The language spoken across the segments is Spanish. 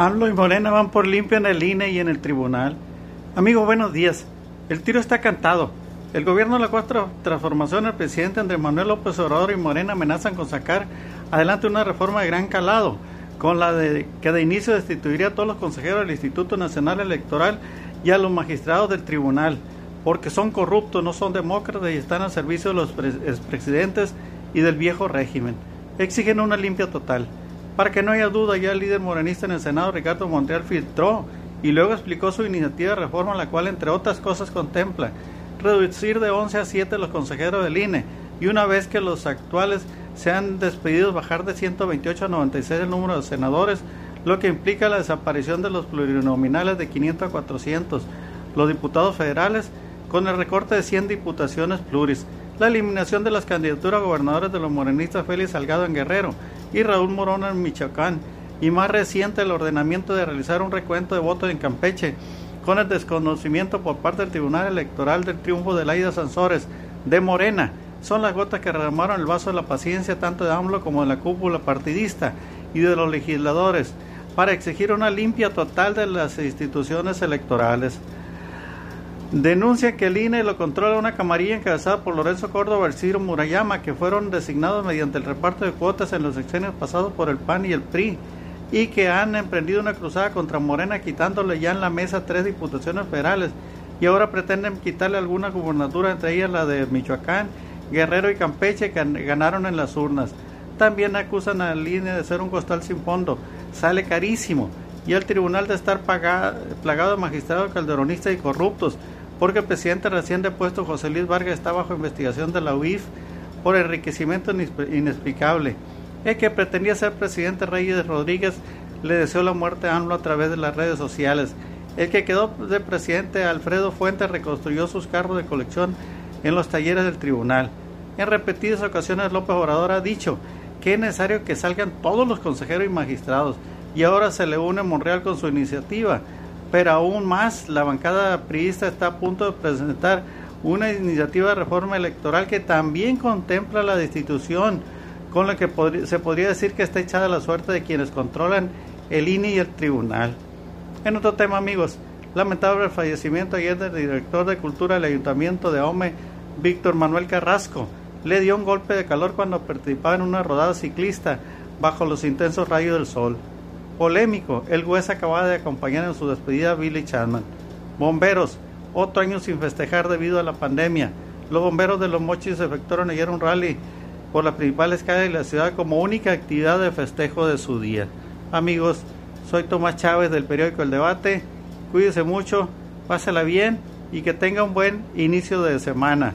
AMLO y Morena van por limpio en el INE y en el tribunal. Amigo, buenos días. El tiro está cantado. El gobierno de la cuarta transformación, el presidente Andrés Manuel López Obrador y Morena amenazan con sacar adelante una reforma de gran calado, con la de que de inicio destituiría a todos los consejeros del Instituto Nacional Electoral y a los magistrados del tribunal, porque son corruptos, no son demócratas y están al servicio de los expresidentes y del viejo régimen. Exigen una limpia total. Para que no haya duda, ya el líder morenista en el Senado, Ricardo Montreal, filtró y luego explicó su iniciativa de reforma, la cual, entre otras cosas, contempla reducir de 11 a 7 los consejeros del INE y una vez que los actuales sean despedidos, bajar de 128 a 96 el número de senadores, lo que implica la desaparición de los plurinominales de 500 a 400, los diputados federales con el recorte de 100 diputaciones pluris, la eliminación de las candidaturas a gobernadores de los morenistas Félix Salgado en Guerrero y Raúl Morona en Michoacán, y más reciente el ordenamiento de realizar un recuento de votos en Campeche, con el desconocimiento por parte del Tribunal Electoral del triunfo de Laida Sansores de Morena. Son las gotas que derramaron el vaso de la paciencia tanto de AMLO como de la cúpula partidista y de los legisladores para exigir una limpia total de las instituciones electorales. Denuncian que el INE lo controla una camarilla encabezada por Lorenzo Córdoba y Ciro Murayama, que fueron designados mediante el reparto de cuotas en los sexenios pasados por el PAN y el PRI, y que han emprendido una cruzada contra Morena, quitándole ya en la mesa tres diputaciones federales, y ahora pretenden quitarle alguna gubernatura, entre ellas la de Michoacán, Guerrero y Campeche, que ganaron en las urnas. También acusan al INE de ser un costal sin fondo, sale carísimo, y el tribunal de estar plagado de magistrados calderonistas y corruptos, porque el presidente recién depuesto José Luis Vargas está bajo investigación de la UIF por enriquecimiento inexplicable. El que pretendía ser presidente Reyes Rodríguez le deseó la muerte a AMLO a través de las redes sociales. El que quedó de presidente Alfredo Fuentes reconstruyó sus carros de colección en los talleres del tribunal. En repetidas ocasiones López Obrador ha dicho que es necesario que salgan todos los consejeros y magistrados y ahora se le une Monreal con su iniciativa pero aún más la bancada priista está a punto de presentar una iniciativa de reforma electoral que también contempla la destitución, con la que se podría decir que está echada la suerte de quienes controlan el INE y el tribunal. En otro tema, amigos, lamentable el fallecimiento ayer del director de Cultura del Ayuntamiento de Ome, Víctor Manuel Carrasco. Le dio un golpe de calor cuando participaba en una rodada ciclista bajo los intensos rayos del sol. Polémico, el juez acababa de acompañar en su despedida a Billy Chapman. Bomberos, otro año sin festejar debido a la pandemia. Los bomberos de Los Mochis efectuaron ayer un rally por las principales calles de la ciudad como única actividad de festejo de su día. Amigos, soy Tomás Chávez del periódico El Debate. Cuídese mucho, pásela bien y que tenga un buen inicio de semana.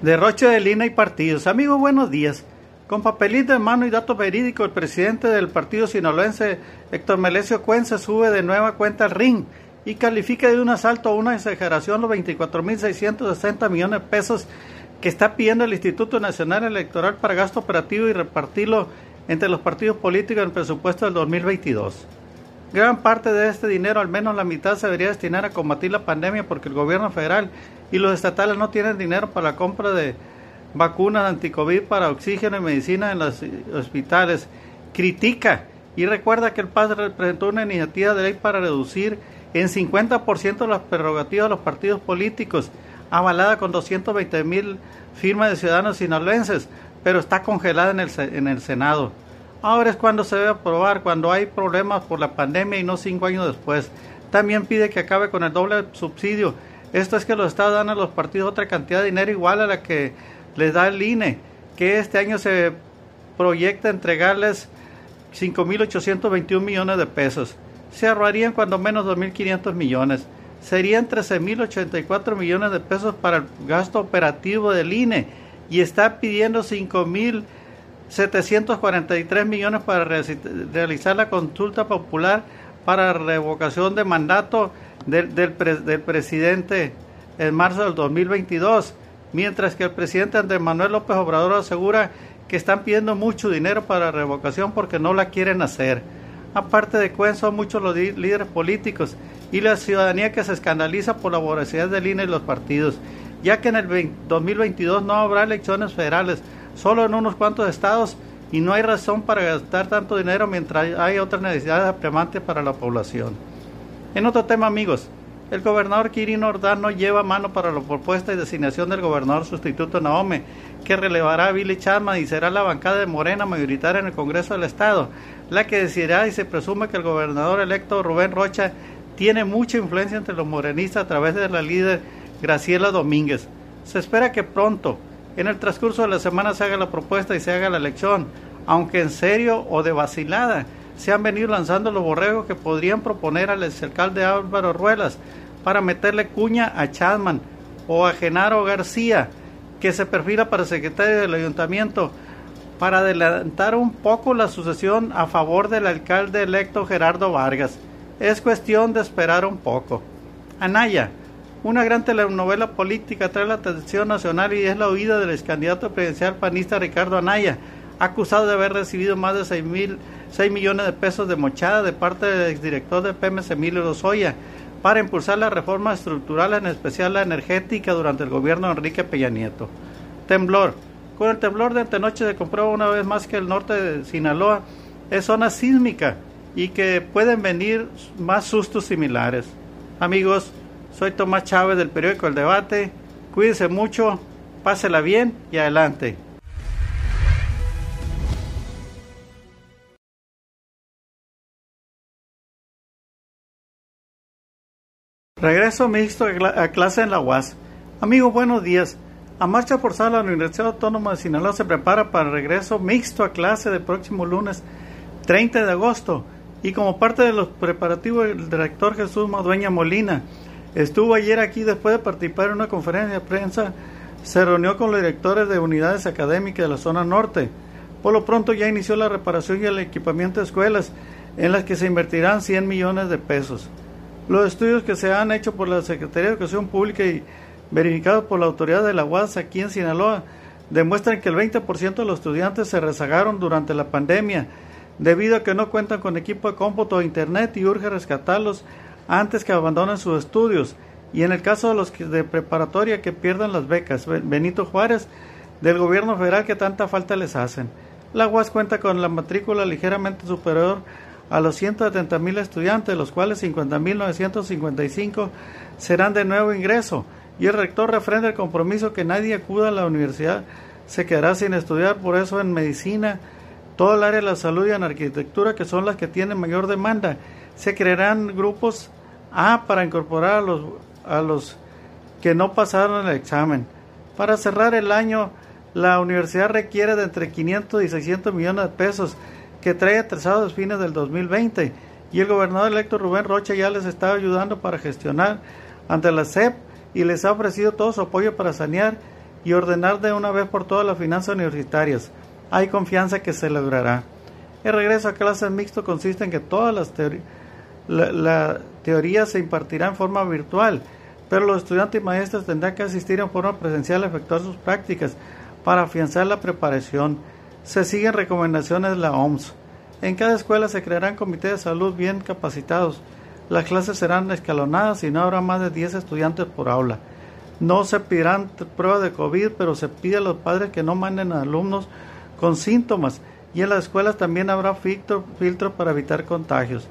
Derroche de línea y partidos. Amigos, buenos días. Con papelito en mano y datos verídicos, el presidente del partido sinaloense, Héctor Melesio Cuenca, sube de nueva cuenta al ring y califica de un asalto a una exageración los 24.660 millones de pesos que está pidiendo el Instituto Nacional Electoral para gasto operativo y repartirlo entre los partidos políticos en el presupuesto del 2022. Gran parte de este dinero, al menos la mitad, se debería destinar a combatir la pandemia porque el gobierno federal y los estatales no tienen dinero para la compra de vacunas anticovid para oxígeno y medicina en los hospitales. Critica y recuerda que el PAS presentó una iniciativa de ley para reducir en 50% las prerrogativas de los partidos políticos, avalada con 220 mil firmas de ciudadanos sinaloenses, pero está congelada en el, en el Senado. Ahora es cuando se debe aprobar, cuando hay problemas por la pandemia y no cinco años después. También pide que acabe con el doble subsidio. Esto es que los estados dan a los partidos otra cantidad de dinero igual a la que les da el INE, que este año se proyecta entregarles 5.821 millones de pesos. Se ahorrarían cuando menos 2.500 millones. Serían 13.084 millones de pesos para el gasto operativo del INE y está pidiendo 5.743 millones para realizar la consulta popular para revocación de mandato del, del, del presidente en marzo del 2022 mientras que el presidente Andrés Manuel López Obrador asegura que están pidiendo mucho dinero para revocación porque no la quieren hacer. Aparte de Cuen, son muchos los líderes políticos y la ciudadanía que se escandaliza por la voracidad del INE y los partidos, ya que en el 2022 no habrá elecciones federales, solo en unos cuantos estados y no hay razón para gastar tanto dinero mientras hay otras necesidades apremiantes para la población. En otro tema, amigos, el gobernador Quirino Ordaz lleva mano para la propuesta y designación del gobernador sustituto Naome, que relevará a Billy Chapman y será la bancada de Morena mayoritaria en el Congreso del Estado, la que decidirá y se presume que el gobernador electo Rubén Rocha tiene mucha influencia entre los morenistas a través de la líder Graciela Domínguez. Se espera que pronto, en el transcurso de la semana, se haga la propuesta y se haga la elección, aunque en serio o de vacilada se han venido lanzando los borregos que podrían proponer al exalcalde Álvaro Ruelas para meterle cuña a Chadman o a Genaro García, que se perfila para secretario del ayuntamiento, para adelantar un poco la sucesión a favor del alcalde electo Gerardo Vargas. Es cuestión de esperar un poco. Anaya, una gran telenovela política trae la atención nacional y es la huida del ex candidato presidencial panista Ricardo Anaya, acusado de haber recibido más de 6, mil, 6 millones de pesos de mochada de parte del exdirector de Pemex Emilio Lozoya para impulsar las reformas estructurales, en especial la energética, durante el gobierno de Enrique Peña Nieto. Temblor. Con el temblor de antenoche se comprueba una vez más que el norte de Sinaloa es zona sísmica y que pueden venir más sustos similares. Amigos, soy Tomás Chávez del periódico El Debate. Cuídense mucho, pásela bien y adelante. Regreso mixto a clase en la UAS. Amigos, buenos días. A marcha forzada la Universidad Autónoma de Sinaloa se prepara para el regreso mixto a clase del próximo lunes 30 de agosto. Y como parte de los preparativos, el director Jesús Madueña Molina estuvo ayer aquí después de participar en una conferencia de prensa. Se reunió con los directores de unidades académicas de la zona norte. Por lo pronto ya inició la reparación y el equipamiento de escuelas en las que se invertirán 100 millones de pesos. Los estudios que se han hecho por la Secretaría de Educación Pública y verificados por la autoridad de la UAS aquí en Sinaloa demuestran que el 20% de los estudiantes se rezagaron durante la pandemia debido a que no cuentan con equipo de cómputo o internet y urge rescatarlos antes que abandonen sus estudios. Y en el caso de los de preparatoria que pierdan las becas, Benito Juárez, del gobierno federal que tanta falta les hacen. La UAS cuenta con la matrícula ligeramente superior a los 170 mil estudiantes, de los cuales 50.955 serán de nuevo ingreso, y el rector refrenda el compromiso que nadie acuda a la universidad se quedará sin estudiar, por eso en medicina, todo el área de la salud y en arquitectura, que son las que tienen mayor demanda, se crearán grupos A para incorporar a los, a los que no pasaron el examen. Para cerrar el año, la universidad requiere de entre 500 y 600 millones de pesos que trae atrasados fines del 2020 y el gobernador electo Rubén Rocha ya les está ayudando para gestionar ante la SEP y les ha ofrecido todo su apoyo para sanear y ordenar de una vez por todas las finanzas universitarias. Hay confianza que se logrará. El regreso a clases mixto consiste en que todas las teorías la, teoría se impartirá en forma virtual, pero los estudiantes y maestros tendrán que asistir en forma presencial a efectuar sus prácticas para afianzar la preparación se siguen recomendaciones de la OMS. En cada escuela se crearán comités de salud bien capacitados. Las clases serán escalonadas y no habrá más de 10 estudiantes por aula. No se pedirán pruebas de COVID, pero se pide a los padres que no manden a alumnos con síntomas y en las escuelas también habrá filtros filtro para evitar contagios.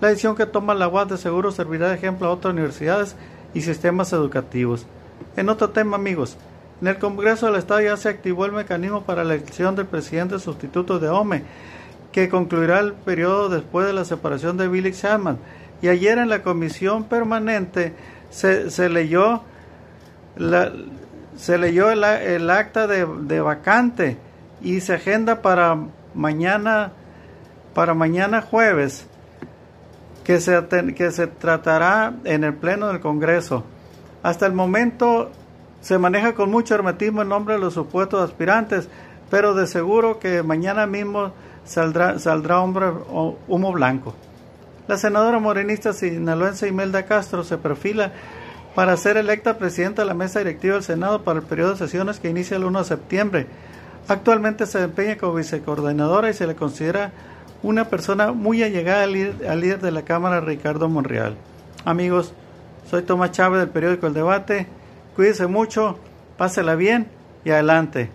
La decisión que toma la UAS de seguro servirá de ejemplo a otras universidades y sistemas educativos. En otro tema, amigos, en el Congreso del Estado ya se activó el mecanismo para la elección del presidente sustituto de OME, que concluirá el periodo después de la separación de Billy Chapman. Y ayer en la comisión permanente se, leyó el, acta de, vacante y se agenda para mañana para mañana jueves que se tratará en el pleno del Congreso. Hasta el momento se maneja con mucho hermetismo el nombre de los supuestos aspirantes, pero de seguro que mañana mismo saldrá, saldrá hombre, humo blanco. La senadora morenista sinaloense Imelda Castro se perfila para ser electa presidenta de la mesa directiva del Senado para el periodo de sesiones que inicia el 1 de septiembre. Actualmente se desempeña como vicecoordinadora y se le considera una persona muy allegada al al líder de la Cámara, Ricardo Monreal. Amigos, soy Tomás Chávez del periódico El Debate. Cuídense mucho, pásela bien y adelante.